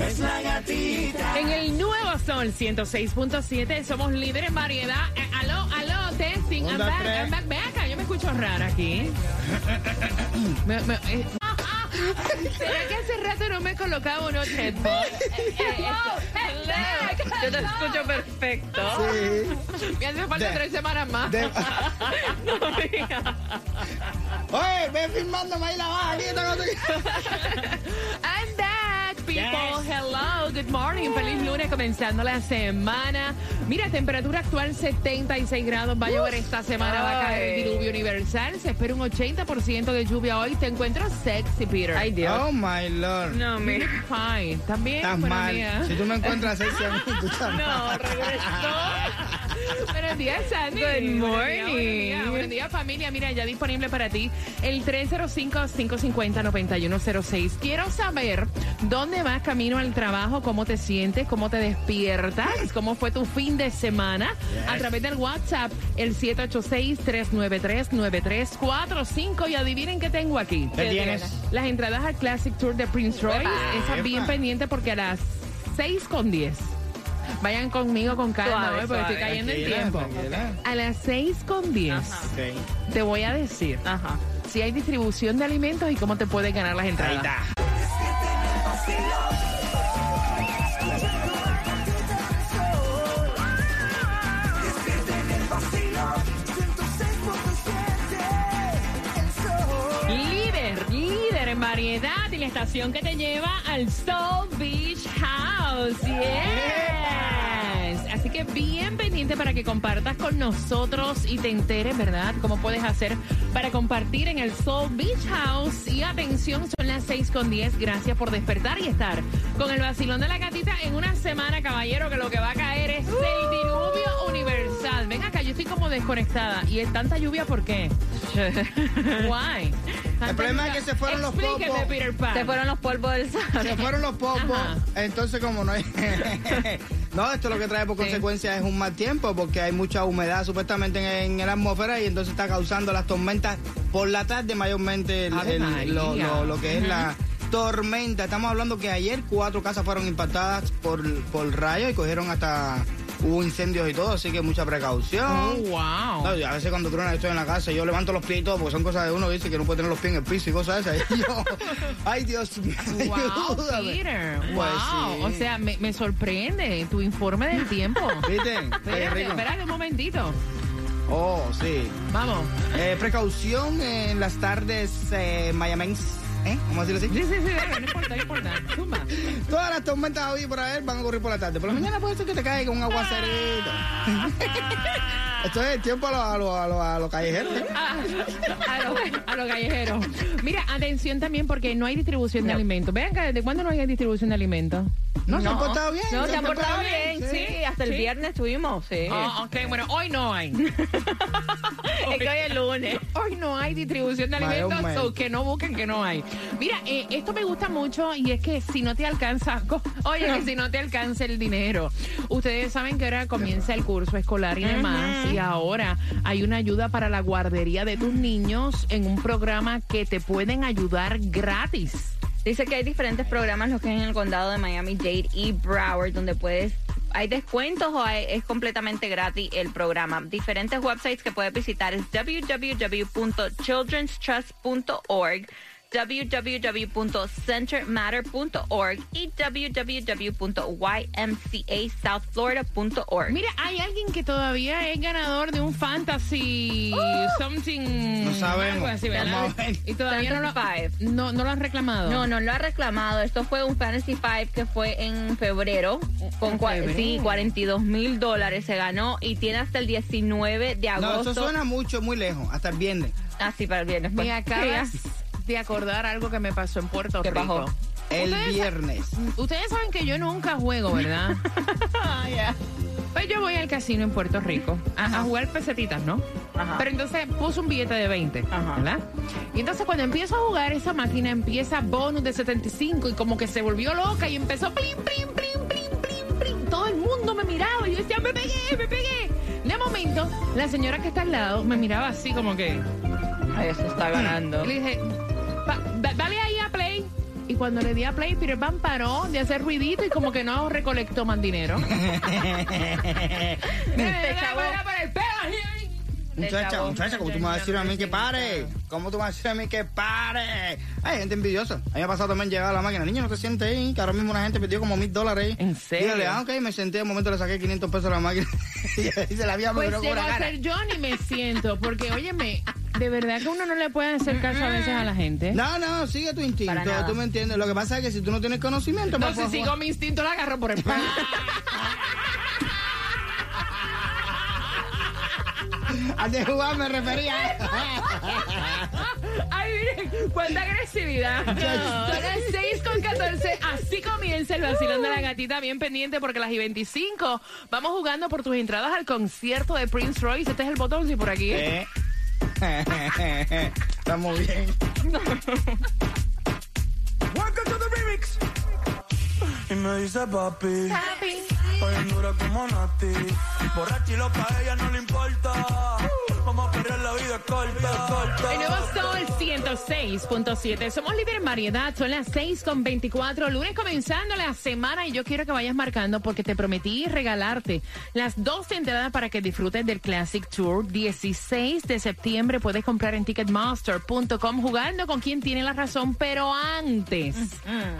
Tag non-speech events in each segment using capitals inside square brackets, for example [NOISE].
Es la gatita. En el nuevo Sol 106.7 somos líderes en variedad. Eh, aló, aló, testing. I'm back. I'm back. Ve acá, yo me escucho rara aquí. [LAUGHS] Me- me- eh, ¿Será que hace rato no me colocaba unos headphones? Yo te escucho perfecto. Sí. Me hace falta De- tres semanas más. De- [LAUGHS] Oye, ve filmándome ahí la baja. aquí, cosa [LAUGHS] good morning. Feliz lunes comenzando la semana. Mira, temperatura actual 76 grados. Va a llover esta semana. Va a caer el diluvio universal. Se espera un 80% de lluvia hoy. Te encuentro sexy, Peter. Ay, Dios. Oh my lord. No, look fine. También, Estás mal. Si tú me encuentras sexy [LAUGHS] a mí, tú estás. No, regresó. Buenos días, Sandy. Good Buenos días, morning. Buenos días, buenos días, familia. Mira, ya disponible para ti el 305-550-9106. Quiero saber dónde vas camino al trabajo, cómo te sientes, cómo te despiertas, cómo fue tu fin de semana. A través del WhatsApp, el 786-393-9345. Y adivinen qué tengo aquí. ¿Qué tienes? Las entradas al Classic Tour de Prince Royce. Esa bien pendiente porque a las 6 con 10. Vayan conmigo con calma, Suave, ¿eh? porque estoy cayendo en Tranquila, tiempo. tranquila. A las 6 con 10 Ok. te voy a decir Ajá. si hay distribución de alimentos y cómo te puedes ganar las Ahí entradas. está. Líder, líder en variedad y la estación que te lleva al Soul Beach House. Yes. Así que bien pendiente para que compartas con nosotros y te enteres, ¿verdad? Cómo puedes hacer para compartir en el Soul Beach House. Y atención, son las 6 con 10. Gracias por despertar y estar con el vacilón de la gatita en una semana, caballero, que lo que va a caer es el diluvio universal. Ven acá, yo estoy como desconectada. ¿Y es tanta lluvia por qué? [LAUGHS] Why? El problema es que se fueron los Explíqueme, popos. Peter Pan. Se fueron los polvos del Se Sahara. fueron los popos, Ajá. entonces como no hay... [LAUGHS] no, esto lo que trae por Sí. consecuencia es un mal tiempo porque hay mucha humedad supuestamente en, en la atmósfera y entonces está causando las tormentas por la tarde mayormente el- lo- lo que es la tormenta. Estamos hablando que ayer cuatro casas fueron impactadas por, por rayos y cogieron hasta... Hubo incendios y todo, así que mucha precaución. Oh, wow. No, a veces cuando truena estoy en la casa, yo levanto los pies y todo, porque son cosas de uno dice que no puede tener los pies en el piso y cosas esas. [LAUGHS] Y yo, ay Dios mío, Wow. Peter. Pues wow. sí. O sea, me, me sorprende tu informe del tiempo. [LAUGHS] ¿Viste? Espérate, espérate un momentito. Oh, sí. Vamos. Eh, precaución en las tardes eh, mayamenses, ¿eh? Vamos a decirlo Sí, así. sí, sí, dale, no importa, no importa. Zumba. [LAUGHS] Todas las tormentas hoy por haber van a ocurrir por la tarde. Por la mañana puede ser que te caiga un aguacerito. [LAUGHS] Esto es el tiempo a los a lo, a lo, a lo callejeros. ¿eh? Ah, a los a los callejeros. Mira, atención también porque no hay distribución de alimentos. Vean, ¿desde cuándo no hay distribución de alimentos? No, se han portado bien. No, se han portado bien, sí. Hasta el Sí. viernes tuvimos, sí. Ah, ok, bueno, hoy no hay. [LAUGHS] Es que hoy es lunes. Hoy no hay distribución de alimentos, o que no busquen que no hay. Mira, eh, esto me gusta mucho y es que si no te alcanza, [LAUGHS] oye, que si no te alcanza el dinero. Ustedes saben que ahora comienza el curso escolar y demás y ahora hay una ayuda para la guardería de tus niños en un programa que te pueden ayudar gratis. Dice que hay diferentes programas, los que hay en el condado de Miami-Dade y Broward, donde puedes hay descuentos o hay- es completamente gratis el programa. Diferentes websites que puedes visitar es www.childrenstrust.org www.centermatter.org y www.ymcasouthflorida.org. Mira, hay alguien que todavía es ganador de un fantasy something. No sabemos. algo así, ¿verdad? Vamos a ver. Y todavía no lo, no, no lo han reclamado. No, no lo ha reclamado. Esto fue un Fantasy Five que fue en febrero. Con febrero. sí, 42 mil dólares se ganó y tiene hasta el 19 de No, agosto. eso suena mucho, muy lejos, hasta el viernes. Ah, sí, para el viernes. pues. Me acabas de acordar algo que me pasó en Puerto ¿Qué Rico. El Ustedes- viernes. Ustedes saben que yo nunca juego, ¿verdad? [LAUGHS] vez yo voy al casino en Puerto Rico a, a jugar pesetitas, ¿no? Ajá. Pero entonces puso un billete de 20, Ajá. ¿verdad? Y entonces cuando empiezo a jugar, esa máquina empieza bonus de 75 y como que se volvió loca y empezó plim, plim, plim, plim, plim, plim. Todo el mundo me miraba y yo decía, me pegué, me pegué. De momento, la señora que está al lado me miraba así como que... Eso está [CLEARS THROAT] ganando. Y le dije, "Pa- da- dale ahí a play. Y cuando le di a play, Peter Pan paró de hacer ruidito y como que no recolectó más dinero. [LAUGHS] Te ahí. Muchacha, muchacha, ¿cómo tú me vas a decir a mí que pare? ¿Cómo tú me vas a decir a mí que pare? Hay gente envidiosa. A mí me ha pasado también llegar a la máquina. Niño, no te sientes ahí, que ahora mismo una gente perdió como mil dólares ahí. ¿En serio? Dígale, ah, ok, me senté, un momento le saqué 500 pesos a la máquina. [LAUGHS] y se la había Pues llego una a ser yo ni me siento, porque óyeme, de verdad que uno no le puede hacer caso a veces a la gente. No, no, sigue tu instinto, tú me entiendes. Lo que pasa es que si tú no tienes conocimiento, No, pues, si pues, sigo mi instinto, la agarro por el pan. [LAUGHS] Al de jugar me refería. [LAUGHS] Ay, miren, cuánta agresividad. [LAUGHS] Son las 6 con 14. Así comienza el vacilón de la gatita. Bien pendiente porque a las y 25 vamos jugando por tus entradas al concierto de Prince Royce. Este es el botón, si por aquí. ¿eh? Estamos bien. Welcome to the remix. Y me dice papi, Oye, dura como Nati. Borracha y loca, a ella no le importa. Vamos a perder la vida corta, corta. El nuevo Sol 106.7. Somos líder en variedad. Son las 6 con 24. Lunes comenzando la semana y yo quiero que vayas marcando porque te prometí regalarte las dos entradas para que disfrutes del Classic Tour. 16 de septiembre puedes comprar en Ticketmaster.com jugando con quien tiene la razón. Pero antes,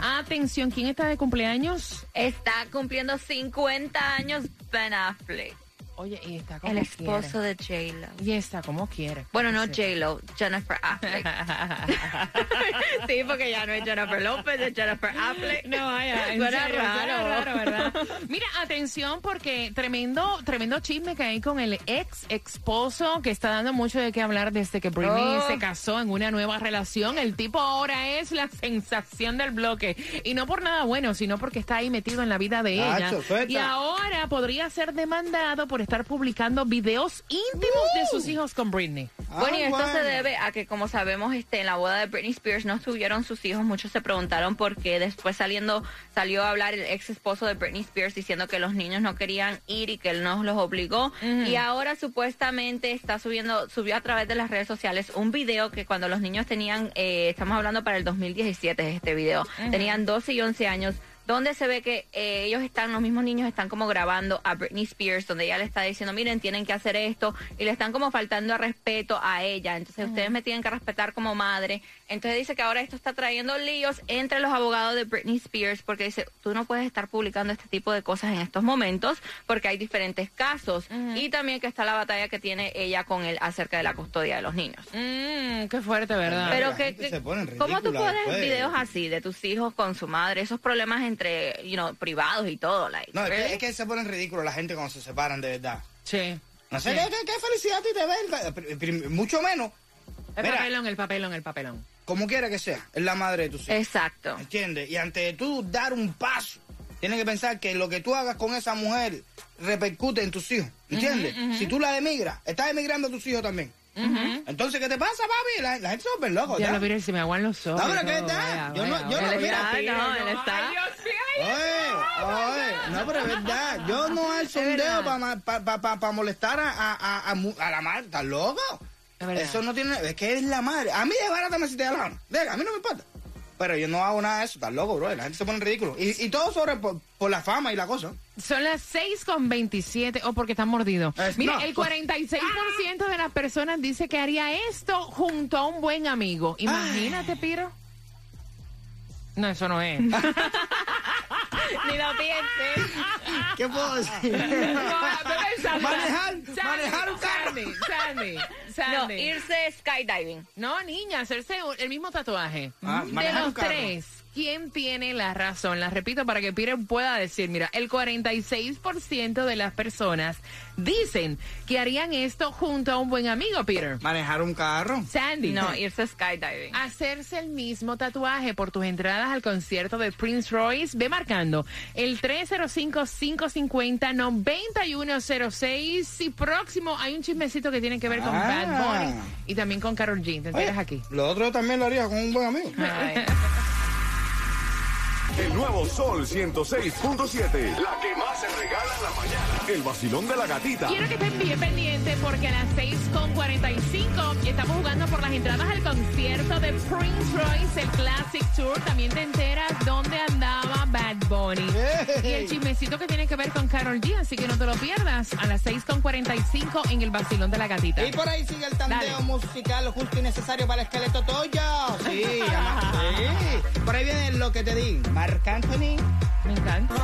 atención, ¿quién está de cumpleaños? Está cumpliendo 50 años Ben Affleck, Oye, y está como el esposo quiere. de J-Lo. Y está como quiere. Bueno, no J-Lo, Jennifer Affleck. [LAUGHS] sí, porque ya no es Jennifer López, es Jennifer Affleck. No, vaya, en Suena serio, suena raro. raro, ¿verdad? Mira, atención porque tremendo, tremendo chisme que hay con el ex esposo que está dando mucho de qué hablar desde que Britney Oh. se casó en una nueva relación. El tipo ahora es la sensación del bloque. Y no por nada bueno, sino porque está ahí metido en la vida de ella. Y ahora podría ser demandado por estar publicando videos íntimos de sus hijos con Britney. Bueno, y Ah, esto se debe a que, como sabemos, este, en la boda de Britney Spears no estuvieron sus hijos. Muchos se preguntaron por qué. Después saliendo, salió a hablar el ex esposo de Britney Spears diciendo que los niños no querían ir y que él nos los obligó. Y ahora supuestamente está subiendo, subió a través de las redes sociales un video que cuando los niños tenían, eh, estamos hablando para el 2017 es este video, tenían 12 y 11 años donde se ve que eh, ellos están, los mismos niños están como grabando a Britney Spears, donde ella le está diciendo, miren, tienen que hacer esto, y le están como faltando a respeto a ella. Entonces, ustedes me tienen que respetar como madre. Entonces dice que ahora esto está trayendo líos entre los abogados de Britney Spears, porque dice, tú no puedes estar publicando este tipo de cosas en estos momentos, porque hay diferentes casos. Y también que está la batalla que tiene ella con él acerca de la custodia de los niños. Mmm, qué fuerte, ¿verdad? Pero la que, que- ¿cómo tú pones después. videos así de tus hijos con su madre? Esos problemas entre, you know, privados y todo, like. No, es really? que, es que se ponen ridículos la gente cuando se separan de verdad. sí. No sé Sí. qué, qué- qué felicidad a ti te pr- mucho menos. El Mira. papelón, el papelón, el papelón. Como quiera que sea, es la madre de tus hijos. Exacto. ¿Entiendes? Y antes de tú dar un paso, tienes que pensar que lo que tú hagas con esa mujer repercute en tus hijos. ¿Entiendes? Si tú la demigras, estás emigrando a tus hijos también. Entonces, ¿qué te pasa, papi? La, la gente se vuelve loco, Ya lo mire, se me aguan los ojos. No, pero y ¿qué vaya, Yo no- yo no- mira, no, él está- Ay, Dios mío, Oye, oye, no, pero es verdad. Yo no alzo un dedo para pa, pa, molestar a, a, a, a la madre. ¿Estás loco? Eso no tiene. Es que es la madre. A mí desbarátame si te da la gana. Venga, a mí no me importa. Pero yo no hago nada de eso. Estás loco, bro. La gente se pone ridículo. Y, y todo sobre por, por la fama y la cosa. Son las 6 con 27, o porque están mordidos. Es- Mira, no, el pues- 46% de las personas dice que haría esto junto a un buen amigo. Imagínate, Piro. No, eso no es. [LAUGHS] [LAUGHS] Ni lo pienses. ¿Qué puedo decir? Manejar, manejar un carro. Sandy, Sandy, No, Sandy. irse skydiving. No, niña, hacerse el mismo tatuaje. Ah, de los carro. tres, quién tiene la razón. La repito para que Peter pueda decir, mira, el 46% de las personas dicen que harían esto junto a un buen amigo, Peter. Manejar un carro. Sandy. No, irse skydiving. Hacerse el mismo tatuaje por tus entradas al concierto de Prince Royce. Ve marcando el 305-550-9106. Y próximo hay un chismecito que tiene que ver con Ah. Bad Bunny y también con Carol G. ¿Te enteras Oye, aquí? Lo otro también lo haría con un buen amigo. Ay. [LAUGHS] El nuevo Sol 106.7. La que más se regala en la mañana. El vacilón de la gatita. Quiero que estén bien pendientes porque a las 6.45 estamos jugando por las entradas al concierto de Prince Royce, el Classic Tour. También te enteras dónde andaba Bad Bunny. Y el chismecito que tiene que ver con Carol G, así que no te lo pierdas. A las 6.45 en el vacilón de la gatita. Y por ahí sigue el tandeo Dale. musical, lo justo y necesario para el esqueleto tuyo. Sí, [LAUGHS] sí. Por ahí viene lo que te di. Marc Anthony. Me encanta.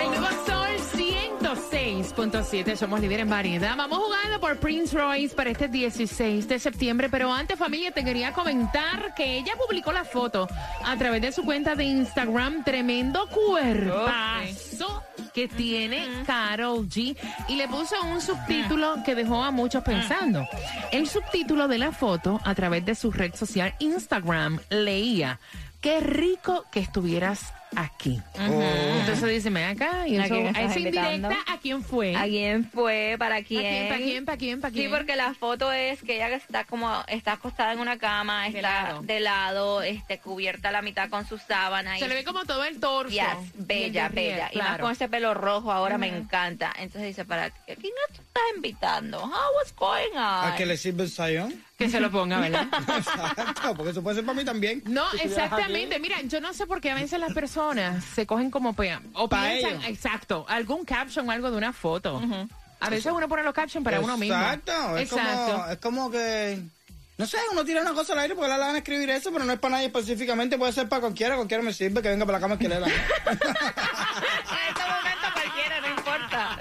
El nuevo Sol 106.7. Somos líderes en variedad. Vamos jugando por Prince Royce para este 16 de septiembre. Pero antes, familia, te quería comentar que ella publicó la foto a través de su cuenta de Instagram. Tremendo cuerpazo que tiene Carol G. Y le puso un subtítulo que dejó a muchos pensando. El subtítulo de la foto a través de su red social Instagram leía. Qué rico que estuvieras aquí. Entonces dice, ven acá. Y ¿A eso, quién esa indirecta? ¿a quién fue? ¿A quién fue? ¿Para quién? quién, pa' quién, pa' quién, pa' quién? Sí, porque la foto es que ella está como, está acostada en una cama, De está lado. de lado, este, cubierta a la mitad con su sábana. Se y- le ve como todo el torso. Yes, Y el bella, bella. Y más con ese pelo rojo ahora me encanta. Entonces dice, ¿para qué? ¿A quién no estás invitando? How what's going on? ¿A que le sirve el sayón? Que se lo ponga, ¿verdad? [LAUGHS] Exacto, porque eso puede ser para mí también. No, Si exactamente. Mira, yo no sé por qué a veces las personas se cogen como pe- o Pa' piensan, ellos. exacto, algún caption o algo de una foto. A veces uno pone los captions para uno mismo. Exacto, es como, es como que... No sé, uno tira una cosa al aire porque le van a escribir eso, pero no es para nadie específicamente, puede ser para cualquiera, cualquiera me sirve, que venga para la cama que le da. [LAUGHS] [LAUGHS] en este momento cualquiera, no importa.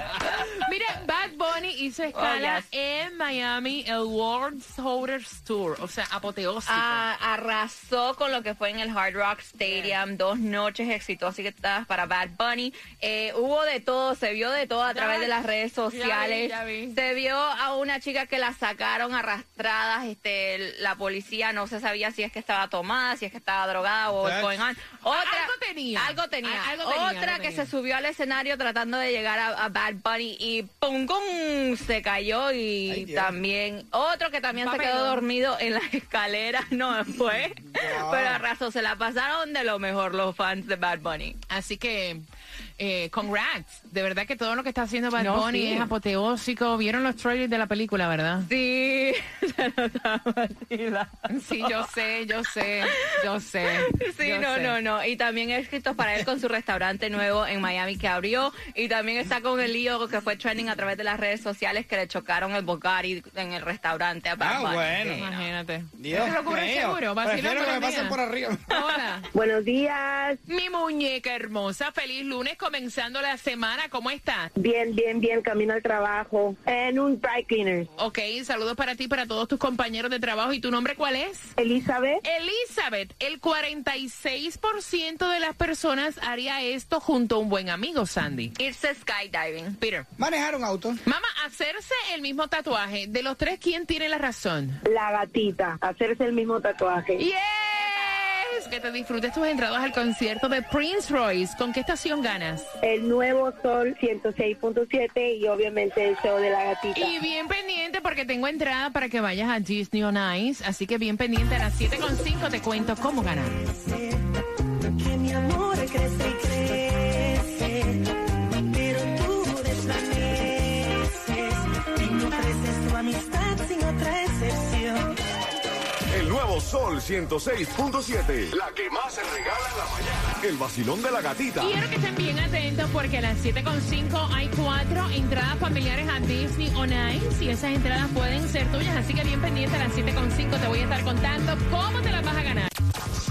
Mira, Bad Bunny hizo escala Oh, yes. en Miami, el World Holders Tour, o sea, apoteósico. Ah, arrasó con lo que fue en el Hard Rock Stadium, dos noches exitosas para Bad Bunny. Eh, hubo de todo, se vio de todo a Ya, través de las redes ya vi, sociales. ya vi. Se vio a una chica que la sacaron arrastradas, este, la policía no se sabía si es que estaba tomada, si es que estaba drogada o That's- going on. Otra, Algo tenía. Algo tenía. Al- algo tenía, Otra algo que tenía. se subió al escenario tratando de llegar a, a Bad Bunny y pum, pum, se cayó y Ay, también otro que también se quedó dormido en las [LAUGHS] escaleras, no fue, Wow. pero arrasó, se la pasaron de lo mejor los fans de Bad Bunny. Así que, eh, congrats. De verdad que todo lo que está haciendo Bad No, Bunny sí. es apoteósico. Vieron los trailers de la película, ¿verdad? Sí. [LAUGHS] Sí, yo sé, yo sé, yo sé. Sí, yo no, sé. no, no. Y también escritos para él con su restaurante nuevo en Miami que abrió. Y también está con el lío que fue trending a través de las redes sociales que le chocaron el Bugatti en el restaurante a Bad Ah, Bunny. bueno. Sí, no. Imagínate. Dios seguro. Prefiero que me pasen por arriba. Hola. Buenos días. Mi muñeca hermosa, feliz lunes comenzando la semana. ¿Cómo estás? Bien, bien, bien. Camino al trabajo en un dry cleaner. Ok, saludos para ti, para todos tus compañeros de trabajo. ¿Y tu nombre cuál es? Elizabeth, Elizabeth, el 46% de las personas haría esto junto a un buen amigo, Sandy. Irse skydiving. Peter. Manejar un auto. Mamá, hacerse el mismo tatuaje. De los tres, ¿quién tiene la razón? la gatita, hacerse el mismo tatuaje. ¡Yes! Que te disfrutes tus entradas al concierto de Prince Royce. ¿Con qué estación ganas? El nuevo sol 106.7 y obviamente el show de la gatita. Y bien pendiente porque tengo entrada para que vayas a Disney on Ice. Así que bien pendiente a las 7.5 te cuento cómo ganar. Que mi amor crece y crece, Sol 106.7. La que más se regala en la mañana. El vacilón de la gatita. Quiero que estén bien atentos porque a las 7.5 hay cuatro entradas familiares a Disney on Ice y esas entradas pueden ser tuyas. Así que bien pendiente a las 7.5 te voy a estar contando cómo te las vas a ganar.